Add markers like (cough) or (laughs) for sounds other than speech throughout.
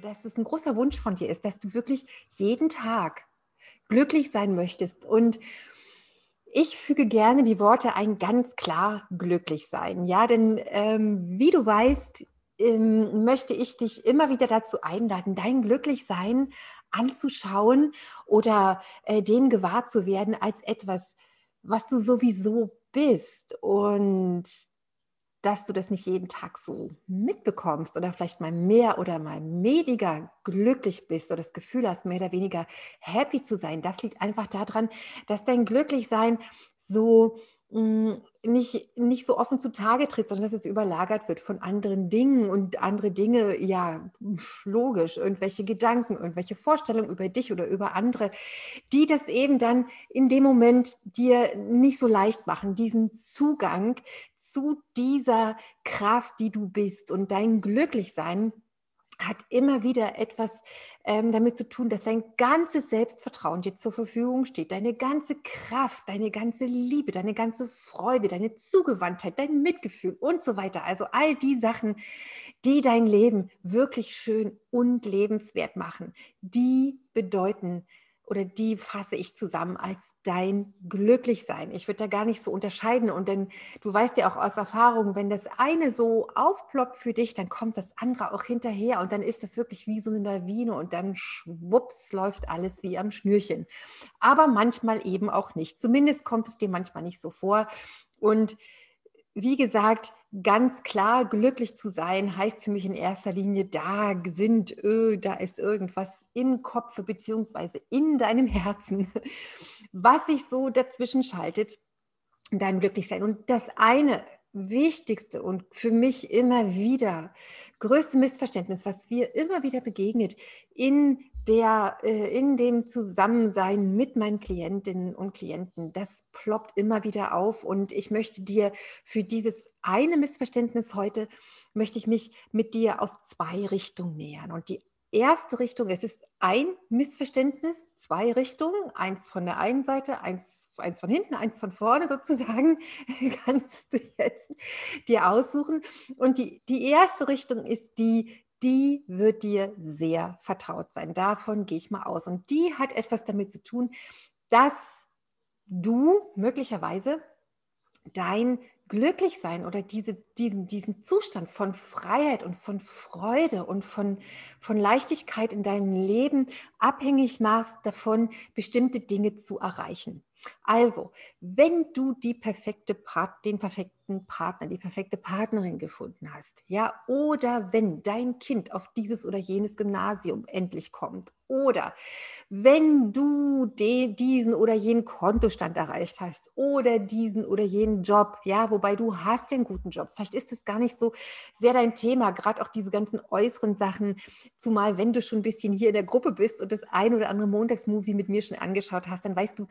dass es ein großer Wunsch von dir ist, dass du wirklich jeden Tag glücklich sein möchtest. Und ich füge gerne die Worte ein, ganz klar glücklich sein. Ja, denn ähm, wie du weißt, ähm, möchte ich dich immer wieder dazu einladen, dein Glücklichsein anzuschauen oder äh, dem gewahr zu werden als etwas, was du sowieso bist. Und dass du das nicht jeden Tag so mitbekommst oder vielleicht mal mehr oder mal weniger glücklich bist oder das Gefühl hast, mehr oder weniger happy zu sein. Das liegt einfach daran, dass dein Glücklichsein so hm, nicht, nicht so offen zutage tritt, sondern dass es überlagert wird von anderen Dingen und andere Dinge, ja, logisch, irgendwelche Gedanken, irgendwelche Vorstellungen über dich oder über andere, die das eben dann in dem Moment dir nicht so leicht machen, diesen Zugang zu dieser Kraft, die du bist und dein Glücklichsein hat immer wieder etwas ähm, damit zu tun, dass dein ganzes Selbstvertrauen dir zur Verfügung steht, deine ganze Kraft, deine ganze Liebe, deine ganze Freude, deine Zugewandtheit, dein Mitgefühl und so weiter. Also all die Sachen, die dein Leben wirklich schön und lebenswert machen, die bedeuten, oder die fasse ich zusammen als dein Glücklichsein. Ich würde da gar nicht so unterscheiden. Und denn du weißt ja auch aus Erfahrung, wenn das eine so aufploppt für dich, dann kommt das andere auch hinterher und dann ist das wirklich wie so eine Lawine und dann schwupps läuft alles wie am Schnürchen. Aber manchmal eben auch nicht. Zumindest kommt es dir manchmal nicht so vor. Und wie gesagt, ganz klar glücklich zu sein heißt für mich in erster Linie, da sind, öh, da ist irgendwas im Kopf beziehungsweise in deinem Herzen, (laughs) was sich so dazwischen schaltet, deinem Glücklichsein. Und das eine wichtigste und für mich immer wieder größte Missverständnis, was mir immer wieder begegnet in der äh, in dem Zusammensein mit meinen Klientinnen und Klienten, das ploppt immer wieder auf und ich möchte dir für dieses eine Missverständnis heute möchte ich mich mit dir aus zwei Richtungen nähern und die erste Richtung, es ist ein Missverständnis, zwei Richtungen, eins von der einen Seite, eins, eins von hinten, eins von vorne sozusagen, (laughs) kannst du jetzt dir aussuchen. Und die, die erste Richtung ist die, die wird dir sehr vertraut sein. Davon gehe ich mal aus. Und die hat etwas damit zu tun, dass du möglicherweise dein Glücklichsein oder diese, diesen, diesen Zustand von Freiheit und von Freude und von, von Leichtigkeit in deinem Leben abhängig machst davon, bestimmte Dinge zu erreichen. Also, wenn du die perfekte Part, den perfekten Partner, die perfekte Partnerin gefunden hast, ja, oder wenn dein Kind auf dieses oder jenes Gymnasium endlich kommt, oder wenn du de, diesen oder jenen Kontostand erreicht hast, oder diesen oder jenen Job, ja, wobei du hast den guten Job, vielleicht ist es gar nicht so sehr dein Thema, gerade auch diese ganzen äußeren Sachen, zumal wenn du schon ein bisschen hier in der Gruppe bist und das ein oder andere Montagsmovie mit mir schon angeschaut hast, dann weißt du,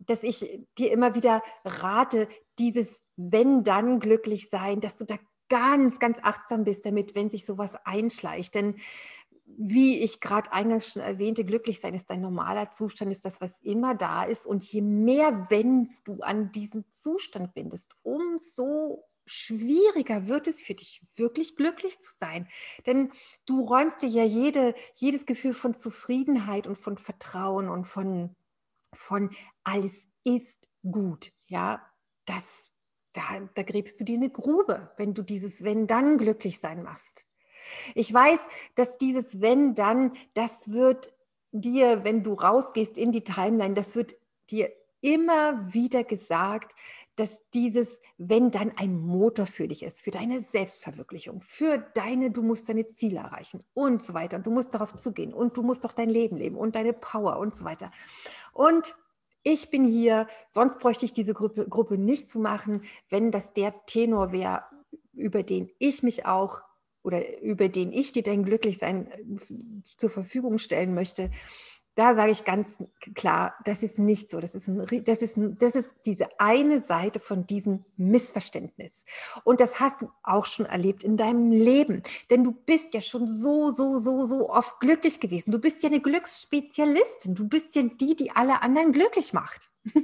dass ich dir immer wieder rate, dieses wenn dann glücklich sein, dass du da ganz, ganz achtsam bist damit, wenn sich sowas einschleicht. Denn wie ich gerade eingangs schon erwähnte, glücklich sein ist ein normaler Zustand, ist das, was immer da ist. Und je mehr wennst du an diesem Zustand bindest, umso schwieriger wird es für dich, wirklich glücklich zu sein. Denn du räumst dir ja jede, jedes Gefühl von Zufriedenheit und von Vertrauen und von von alles ist gut. Ja, das, da, da gräbst du dir eine Grube, wenn du dieses Wenn dann glücklich sein machst. Ich weiß, dass dieses Wenn dann, das wird dir, wenn du rausgehst in die Timeline, das wird dir immer wieder gesagt, dass dieses Wenn dann ein Motor für dich ist, für deine Selbstverwirklichung, für deine, du musst deine Ziele erreichen und so weiter. Und du musst darauf zugehen und du musst doch dein Leben leben und deine Power und so weiter. Und ich bin hier, sonst bräuchte ich diese Gruppe, Gruppe nicht zu machen, wenn das der Tenor wäre, über den ich mich auch oder über den ich dir dein Glücklichsein äh, zur Verfügung stellen möchte, da sage ich ganz klar, das ist nicht so. Das ist, ein, das, ist ein, das ist diese eine Seite von diesem Missverständnis. Und das hast du auch schon erlebt in deinem Leben. Denn du bist ja schon so, so, so, so oft glücklich gewesen. Du bist ja eine Glücksspezialistin. Du bist ja die, die alle anderen glücklich macht. (laughs)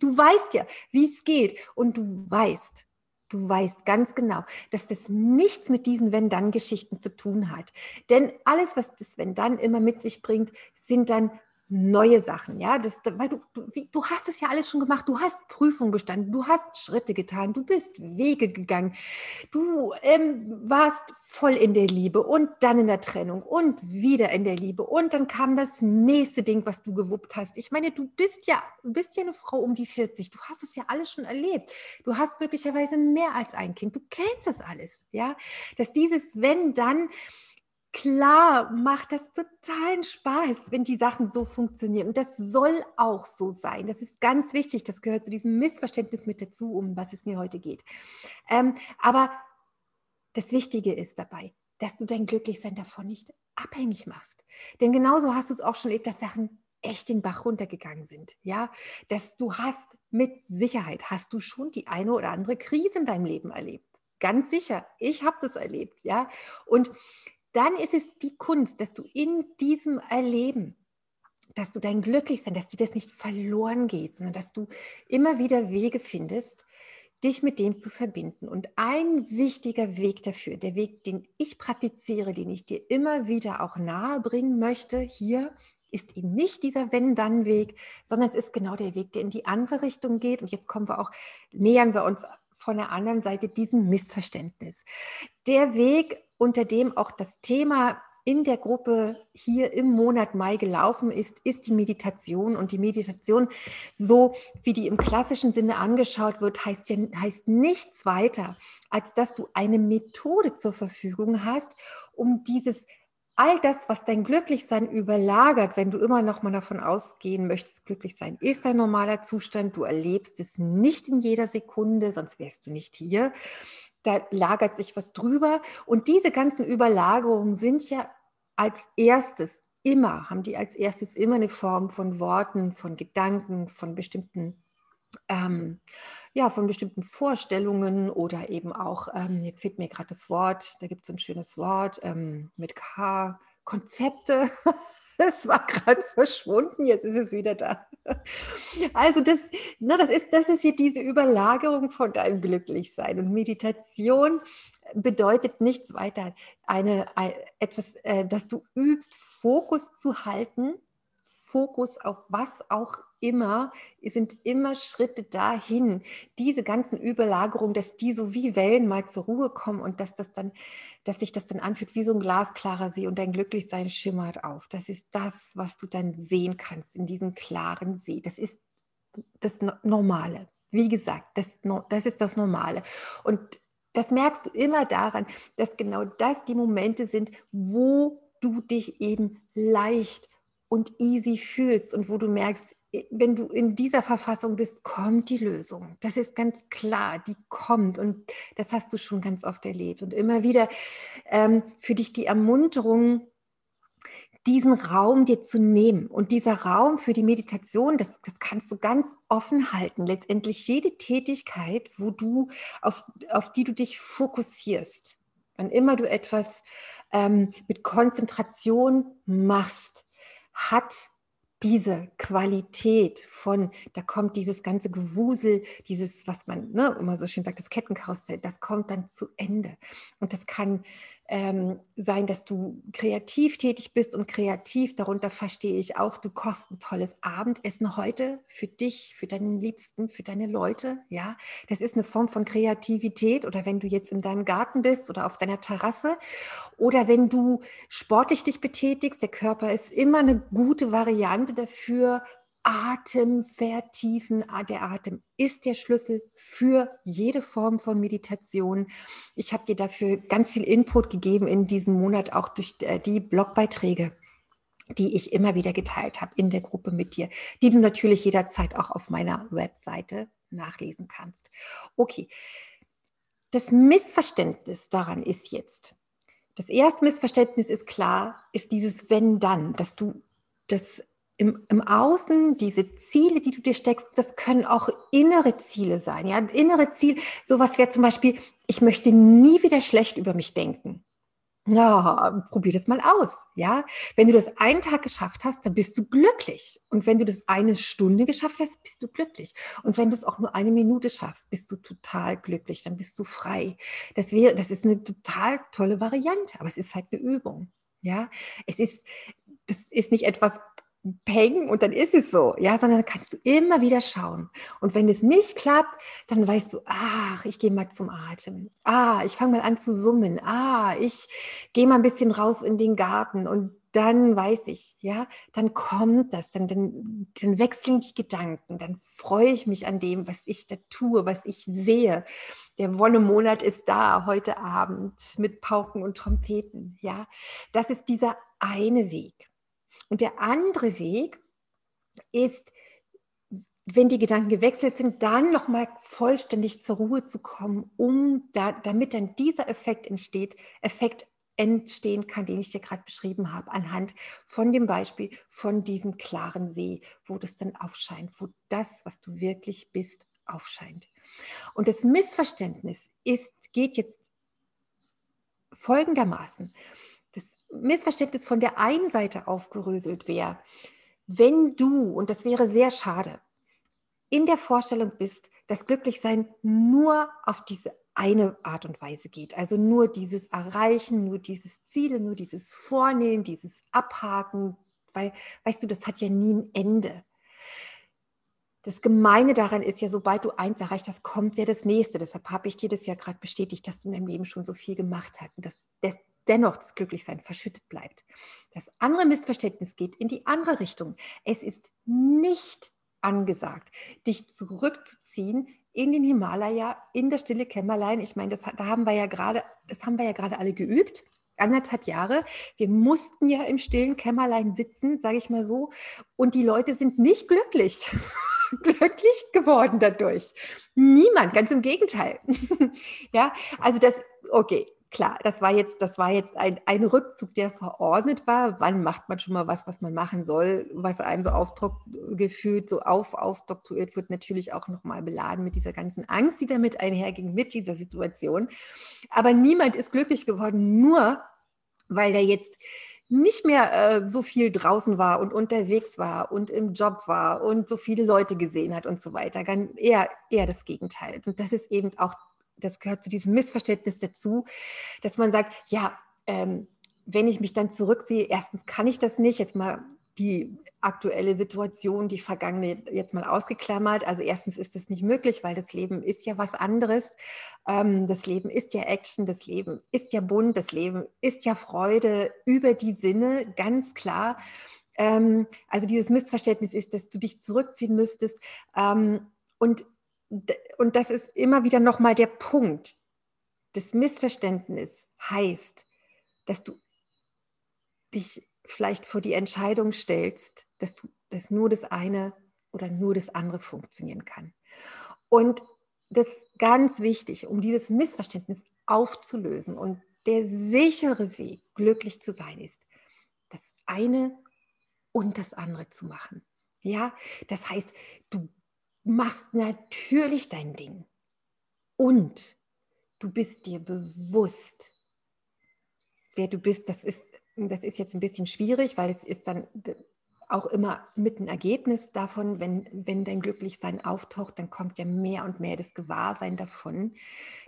Du weißt ja, wie es geht. Und du weißt, Du weißt ganz genau, dass das nichts mit diesen Wenn-Dann-Geschichten zu tun hat. Denn alles, was das Wenn-Dann immer mit sich bringt, sind dann neue Sachen, ja, das, weil du, du, du hast es ja alles schon gemacht, du hast Prüfungen bestanden, du hast Schritte getan, du bist Wege gegangen, du ähm, warst voll in der Liebe und dann in der Trennung und wieder in der Liebe. Und dann kam das nächste Ding, was du gewuppt hast. Ich meine, du bist ja, bist ja eine Frau um die 40, du hast es ja alles schon erlebt, du hast möglicherweise mehr als ein Kind, du kennst das alles, ja, dass dieses Wenn dann Klar macht das totalen Spaß, wenn die Sachen so funktionieren. Und das soll auch so sein. Das ist ganz wichtig. Das gehört zu diesem Missverständnis mit dazu, um was es mir heute geht. Ähm, aber das Wichtige ist dabei, dass du dein Glücklichsein davon nicht abhängig machst. Denn genauso hast du es auch schon erlebt, dass Sachen echt den Bach runtergegangen sind. Ja, dass du hast mit Sicherheit hast du schon die eine oder andere Krise in deinem Leben erlebt. Ganz sicher. Ich habe das erlebt. Ja, und dann ist es die Kunst, dass du in diesem Erleben, dass du dein Glücklichsein, dass dir das nicht verloren geht, sondern dass du immer wieder Wege findest, dich mit dem zu verbinden. Und ein wichtiger Weg dafür, der Weg, den ich praktiziere, den ich dir immer wieder auch nahe bringen möchte, hier ist eben nicht dieser Wenn-Dann-Weg, sondern es ist genau der Weg, der in die andere Richtung geht. Und jetzt kommen wir auch, nähern wir uns von der anderen Seite diesem Missverständnis. Der Weg, unter dem auch das Thema in der Gruppe hier im Monat Mai gelaufen ist, ist die Meditation. Und die Meditation, so wie die im klassischen Sinne angeschaut wird, heißt, ja, heißt nichts weiter, als dass du eine Methode zur Verfügung hast, um dieses all das, was dein Glücklichsein überlagert, wenn du immer noch mal davon ausgehen möchtest, glücklich sein ist ein normaler Zustand, du erlebst es nicht in jeder Sekunde, sonst wärst du nicht hier da lagert sich was drüber. Und diese ganzen Überlagerungen sind ja als erstes immer, haben die als erstes immer eine Form von Worten, von Gedanken, von bestimmten, ähm, ja, von bestimmten Vorstellungen oder eben auch, ähm, jetzt fehlt mir gerade das Wort, da gibt es ein schönes Wort ähm, mit K, Konzepte. (laughs) (laughs) Es war gerade verschwunden, jetzt ist es wieder da. Also das, na, das, ist, das ist hier diese Überlagerung von deinem Glücklichsein. Und Meditation bedeutet nichts weiter, eine, ein, etwas, äh, dass du übst, Fokus zu halten Fokus auf was auch immer, sind immer Schritte dahin, diese ganzen Überlagerungen, dass die so wie Wellen mal zur Ruhe kommen und dass das dann, dass sich das dann anfühlt wie so ein glasklarer See und dein Glücklichsein schimmert auf. Das ist das, was du dann sehen kannst in diesem klaren See. Das ist das Normale. Wie gesagt, das, das ist das Normale. Und das merkst du immer daran, dass genau das die Momente sind, wo du dich eben leicht und easy fühlst und wo du merkst, wenn du in dieser Verfassung bist, kommt die Lösung. Das ist ganz klar, die kommt und das hast du schon ganz oft erlebt. Und immer wieder ähm, für dich die Ermunterung, diesen Raum dir zu nehmen. Und dieser Raum für die Meditation, das, das kannst du ganz offen halten. Letztendlich jede Tätigkeit, wo du, auf, auf die du dich fokussierst. Wann immer du etwas ähm, mit Konzentration machst, hat diese Qualität von, da kommt dieses ganze Gewusel, dieses, was man ne, immer so schön sagt, das Kettenkarussell, das kommt dann zu Ende. Und das kann ähm, sein, dass du kreativ tätig bist und kreativ, darunter verstehe ich auch, du kochst ein tolles Abendessen heute für dich, für deinen Liebsten, für deine Leute, ja. Das ist eine Form von Kreativität oder wenn du jetzt in deinem Garten bist oder auf deiner Terrasse oder wenn du sportlich dich betätigst, der Körper ist immer eine gute Variante dafür, Atem vertiefen. Ah, der Atem ist der Schlüssel für jede Form von Meditation. Ich habe dir dafür ganz viel Input gegeben in diesem Monat, auch durch äh, die Blogbeiträge die ich immer wieder geteilt habe in der Gruppe mit dir, die du natürlich jederzeit auch auf meiner Webseite nachlesen kannst. Okay, das Missverständnis daran ist jetzt, Das erste Missverständnis ist klar, ist dieses Wenn-Dann, dass du das im, im Außen, diese Ziele, die du dir steckst, das können auch innere Ziele sein. Ja, innere Ziel, sowas wäre zum Beispiel, ich möchte nie wieder schlecht über mich denken. Ja, probier das mal aus. Ja, wenn du das einen Tag geschafft hast, dann bist du glücklich. Und wenn du das eine Stunde geschafft hast, bist du glücklich. Und wenn du es auch nur eine Minute schaffst, bist du total glücklich. Dann bist du frei. Das wäre, das ist eine total tolle Variante. Aber es ist halt eine Übung. Ja, es ist, das ist nicht etwas peng und dann ist es so, ja, sondern kannst du immer wieder schauen. Und wenn es nicht klappt, dann weißt du, ach, ich gehe mal zum Atem. Ah, ich fange mal an zu summen. Ah, ich gehe mal ein bisschen raus in den Garten und dann weiß ich, ja, dann kommt das, dann, dann, dann wechseln die Gedanken, dann freue ich mich an dem, was ich da tue, was ich sehe. Der Wonnemonat ist da heute Abend mit Pauken und Trompeten, ja. Das ist dieser eine Weg. Und der andere Weg ist, wenn die Gedanken gewechselt sind, dann nochmal vollständig zur Ruhe zu kommen, um da, damit dann dieser Effekt entsteht, Effekt entstehen kann, den ich dir gerade beschrieben habe, anhand von dem Beispiel von diesem klaren See, wo das dann aufscheint, wo das, was du wirklich bist, aufscheint. Und das Missverständnis ist, geht jetzt folgendermaßen. Missverständnis von der einen Seite aufgeröselt wäre, wenn du, und das wäre sehr schade, in der Vorstellung bist, dass Glücklichsein nur auf diese eine Art und Weise geht. Also nur dieses Erreichen, nur dieses Ziele, nur dieses Vornehmen, dieses Abhaken, weil, weißt du, das hat ja nie ein Ende. Das Gemeine daran ist ja, sobald du eins erreicht hast, kommt ja das nächste. Deshalb habe ich dir das ja gerade bestätigt, dass du in deinem Leben schon so viel gemacht hast. Und das, das, dennoch das Glücklichsein verschüttet bleibt. Das andere Missverständnis geht in die andere Richtung. Es ist nicht angesagt, dich zurückzuziehen in den Himalaya, in das stille Kämmerlein. Ich meine, das, da haben wir ja gerade, das haben wir ja gerade alle geübt. Anderthalb Jahre. Wir mussten ja im stillen Kämmerlein sitzen, sage ich mal so. Und die Leute sind nicht glücklich. (laughs) glücklich geworden dadurch. Niemand, ganz im Gegenteil. (laughs) ja, also das, okay, klar, das war jetzt, das war jetzt ein, ein Rückzug, der verordnet war. Wann macht man schon mal was, was man machen soll, was einem so aufgefühlt, so auf, aufdoktoriert wird, natürlich auch nochmal beladen mit dieser ganzen Angst, die damit einherging, mit dieser Situation. Aber niemand ist glücklich geworden, nur weil er jetzt nicht mehr äh, so viel draußen war und unterwegs war und im Job war und so viele Leute gesehen hat und so weiter. Eher, eher das Gegenteil. Und das ist eben auch das gehört zu diesem Missverständnis dazu, dass man sagt, ja, ähm, wenn ich mich dann zurücksehe, erstens kann ich das nicht, jetzt mal die aktuelle Situation, die vergangene jetzt mal ausgeklammert. Also erstens ist es nicht möglich, weil das Leben ist ja was anderes. Ähm, das Leben ist ja Action, das Leben ist ja bunt, das Leben ist ja Freude über die Sinne, ganz klar. Ähm, also dieses Missverständnis ist, dass du dich zurückziehen müsstest. Ähm, und und das ist immer wieder nochmal der Punkt. Das Missverständnis heißt, dass du dich vielleicht vor die Entscheidung stellst, dass, du, dass nur das eine oder nur das andere funktionieren kann. Und das ist ganz wichtig, um dieses Missverständnis aufzulösen. Und der sichere Weg, glücklich zu sein, ist, das eine und das andere zu machen. Ja, das heißt, du machst natürlich dein Ding. Und du bist dir bewusst, wer du bist. Das ist, das ist jetzt ein bisschen schwierig, weil es ist dann auch immer mit einem Ergebnis davon, wenn, wenn dein Glücklichsein auftaucht, dann kommt ja mehr und mehr das Gewahrsein davon,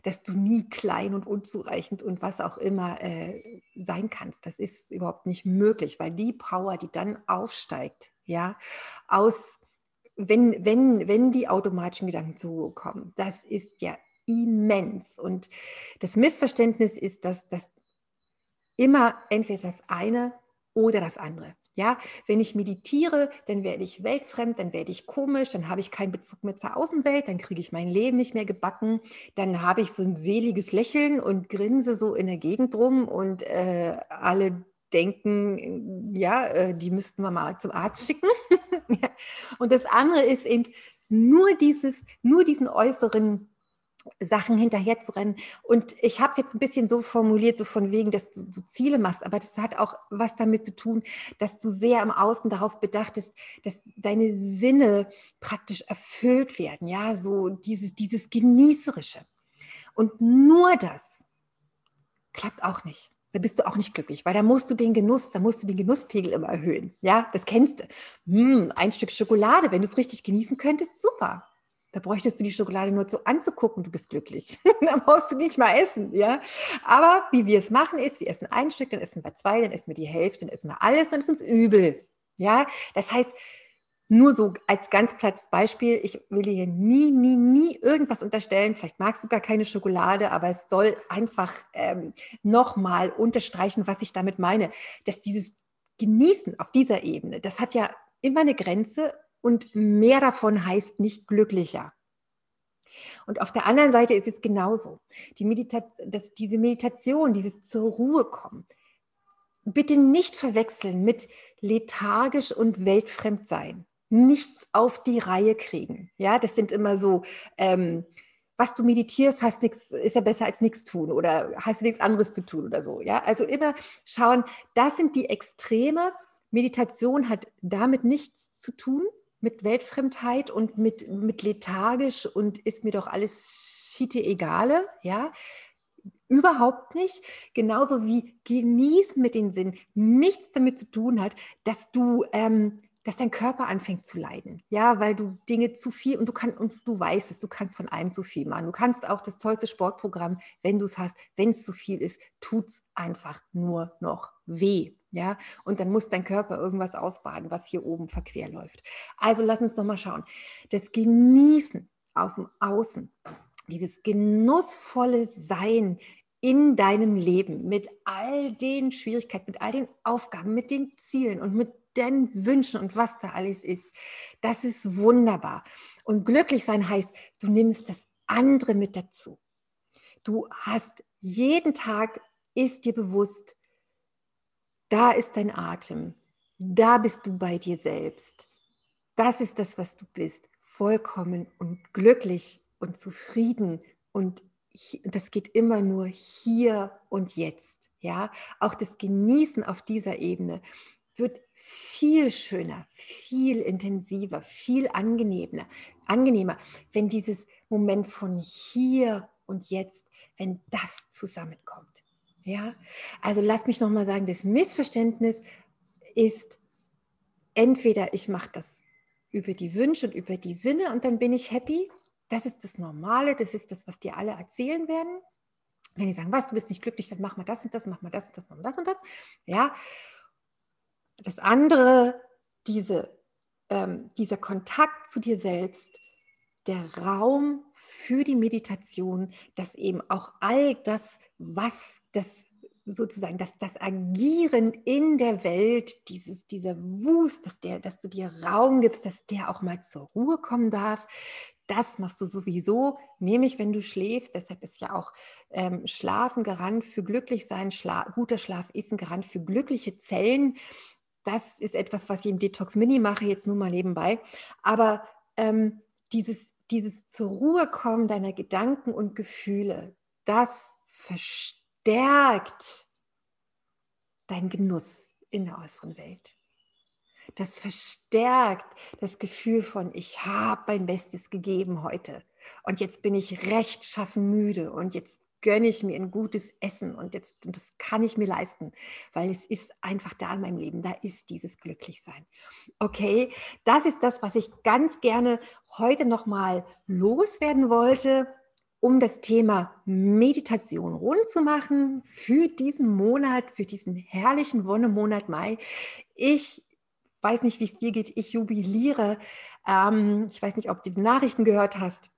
dass du nie klein und unzureichend und was auch immer äh, sein kannst. Das ist überhaupt nicht möglich, weil die Power, die dann aufsteigt, ja, aus wenn, wenn, wenn die automatischen Gedanken zukommen, das ist ja immens. Und das Missverständnis ist, dass das immer entweder das eine oder das andere. Ja, wenn ich meditiere, dann werde ich weltfremd, dann werde ich komisch, dann habe ich keinen Bezug mehr zur Außenwelt, dann kriege ich mein Leben nicht mehr gebacken, dann habe ich so ein seliges Lächeln und grinse so in der Gegend rum und äh, alle denken, ja, äh, die müssten wir mal zum Arzt schicken. (laughs) (laughs) Und das andere ist eben nur dieses, nur diesen äußeren Sachen hinterher zu rennen. Und ich habe es jetzt ein bisschen so formuliert, so von wegen, dass du, du, Ziele machst, aber das hat auch was damit zu tun, dass du sehr im Außen darauf bedacht bist, dass deine Sinne praktisch erfüllt werden, ja, so dieses, dieses Genießerische. Und nur das klappt auch nicht. Da bist du auch nicht glücklich, weil da musst du den Genuss, da musst du den Genusspegel immer erhöhen. Ja, das kennst du. Hm, ein Stück Schokolade, wenn du es richtig genießen könntest, super. Da bräuchtest du die Schokolade nur so anzugucken, du bist glücklich. (laughs) da brauchst du nicht mal essen, ja. Aber wie wir es machen ist, wir essen ein Stück, dann essen wir zwei, dann essen wir die Hälfte, dann essen wir alles, dann ist uns übel. Ja, das heißt, nur so als ganz plattes Beispiel, ich will dir nie, nie, nie irgendwas unterstellen. Vielleicht magst du gar keine Schokolade, aber es soll einfach ähm, nochmal unterstreichen, was ich damit meine. Dass dieses Genießen auf dieser Ebene, das hat ja immer eine Grenze und mehr davon heißt nicht glücklicher. Und auf der anderen Seite ist es genauso. Die Medita das, diese Meditation, dieses zur Ruhe kommen, bitte nicht verwechseln mit lethargisch und weltfremd sein. Nichts auf die Reihe kriegen. Ja, das sind immer so, ähm, was du meditierst, hast nix, ist ja besser als nichts tun oder hast nichts anderes zu tun oder so. Ja, also immer schauen, das sind die Extreme. Meditation hat damit nichts zu tun, mit Weltfremdheit und mit, mit lethargisch und ist mir doch alles schiete egale, ja. Überhaupt nicht. Genauso wie genießen mit den Sinn nichts damit zu tun hat, dass du, ähm, dass dein Körper anfängt zu leiden. Ja, weil du Dinge zu viel und du kannst und du weißt es, du kannst von allem zu viel machen. Du kannst auch das tollste Sportprogramm, wenn du es hast, wenn es zu viel ist, tut es einfach nur noch weh. Ja, und dann muss dein Körper irgendwas ausbaden, was hier oben verquer läuft. Also lass uns doch mal schauen. Das Genießen auf dem Außen, dieses genussvolle Sein in deinem Leben mit all den Schwierigkeiten, mit all den Aufgaben, mit den Zielen und mit den Wünschen und was da alles ist. Das ist wunderbar. Und glücklich sein heißt, du nimmst das andere mit dazu. Du hast jeden Tag, ist dir bewusst, da ist dein Atem. Da bist du bei dir selbst. Das ist das, was du bist. Vollkommen und glücklich und zufrieden. Und das geht immer nur hier und jetzt. Ja, auch das Genießen auf dieser Ebene wird viel schöner, viel intensiver, viel angenehmer, angenehmer, wenn dieses Moment von hier und jetzt, wenn das zusammenkommt. Ja, also lass mich nochmal sagen, das Missverständnis ist entweder ich mache das über die Wünsche und über die Sinne und dann bin ich happy. Das ist das Normale, das ist das, was dir alle erzählen werden. Wenn die sagen, was, du bist nicht glücklich, dann mach mal das und das, mach mal das und das, mach mal das und das. Ja. Das andere, diese, ähm, dieser Kontakt zu dir selbst, der Raum für die Meditation, dass eben auch all das, was das sozusagen, dass das Agieren in der Welt, dieses, dieser Wust, dass, der, dass du dir Raum gibst, dass der auch mal zur Ruhe kommen darf, das machst du sowieso, nämlich wenn du schläfst. Deshalb ist ja auch ähm, Schlafen Garant für Glücklichsein. Schla guter Schlaf ist ein Garant für glückliche Zellen. Das ist etwas, was ich im Detox Mini mache, jetzt nur mal nebenbei. Aber ähm, dieses, dieses zur Ruhe kommen deiner Gedanken und Gefühle, das verstärkt deinen Genuss in der äußeren Welt. Das verstärkt das Gefühl von, ich habe mein Bestes gegeben heute und jetzt bin ich rechtschaffen müde und jetzt gönne ich mir ein gutes Essen und jetzt und das kann ich mir leisten, weil es ist einfach da in meinem Leben, da ist dieses Glücklichsein. Okay, das ist das, was ich ganz gerne heute nochmal loswerden wollte, um das Thema Meditation rund zu machen für diesen Monat, für diesen herrlichen Wonnemonat Mai. Ich weiß nicht, wie es dir geht, ich jubiliere. Ähm, ich weiß nicht, ob du die Nachrichten gehört hast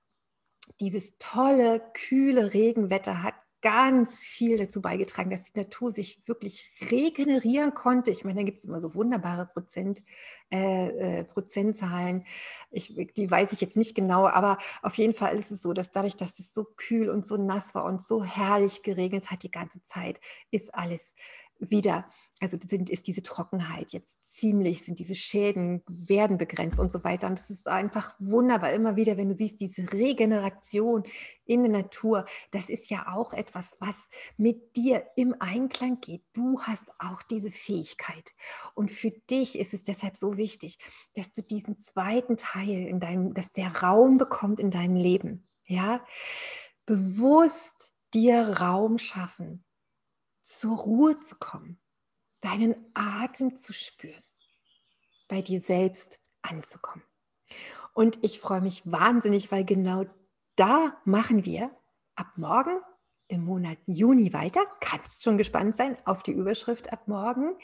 dieses tolle, kühle Regenwetter hat ganz viel dazu beigetragen, dass die Natur sich wirklich regenerieren konnte. Ich meine, da gibt es immer so wunderbare Prozent, äh, äh, Prozentzahlen. Ich, die weiß ich jetzt nicht genau, aber auf jeden Fall ist es so, dass dadurch, dass es so kühl und so nass war und so herrlich geregnet hat die ganze Zeit, ist alles wieder, also sind, ist diese Trockenheit jetzt ziemlich, sind diese Schäden, werden begrenzt und so weiter. Und es ist einfach wunderbar, immer wieder, wenn du siehst, diese Regeneration in der Natur, das ist ja auch etwas, was mit dir im Einklang geht. Du hast auch diese Fähigkeit. Und für dich ist es deshalb so wichtig, dass du diesen zweiten Teil in deinem, dass der Raum bekommt in deinem Leben. Ja, bewusst dir Raum schaffen zur Ruhe zu kommen, deinen Atem zu spüren, bei dir selbst anzukommen. Und ich freue mich wahnsinnig, weil genau da machen wir ab morgen im Monat Juni weiter. Kannst schon gespannt sein auf die Überschrift ab morgen.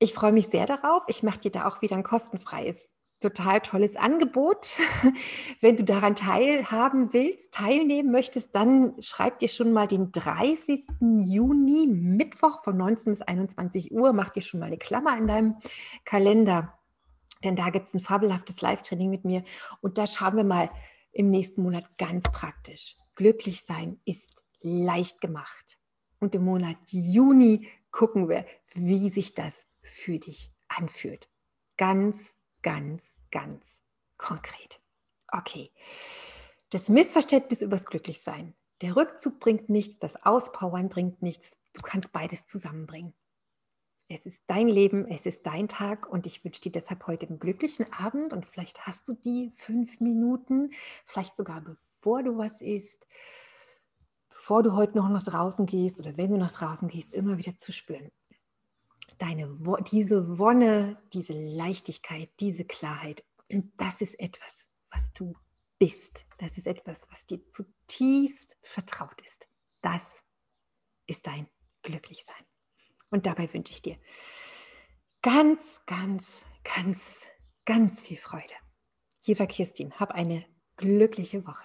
Ich freue mich sehr darauf. Ich mache dir da auch wieder ein kostenfreies total tolles Angebot. (laughs) Wenn du daran teilhaben willst, teilnehmen möchtest, dann schreib dir schon mal den 30. Juni, Mittwoch von 19 bis 21 Uhr. Mach dir schon mal eine Klammer in deinem Kalender, denn da gibt es ein fabelhaftes Live-Training mit mir. Und da schauen wir mal im nächsten Monat ganz praktisch. Glücklich sein ist leicht gemacht. Und im Monat Juni gucken wir, wie sich das für dich anfühlt. Ganz ganz, ganz konkret. Okay. Das Missverständnis übers Glücklichsein. Der Rückzug bringt nichts, das Auspowern bringt nichts. Du kannst beides zusammenbringen. Es ist dein Leben, es ist dein Tag und ich wünsche dir deshalb heute einen glücklichen Abend und vielleicht hast du die fünf Minuten, vielleicht sogar bevor du was isst, bevor du heute noch nach draußen gehst oder wenn du nach draußen gehst, immer wieder zu spüren deine, diese Wonne, diese Leichtigkeit, diese Klarheit, das ist etwas, was du bist. Das ist etwas, was dir zutiefst vertraut ist. Das ist dein Glücklichsein. Und dabei wünsche ich dir ganz, ganz, ganz, ganz viel Freude. Hier war Kirstin. Hab eine glückliche Woche.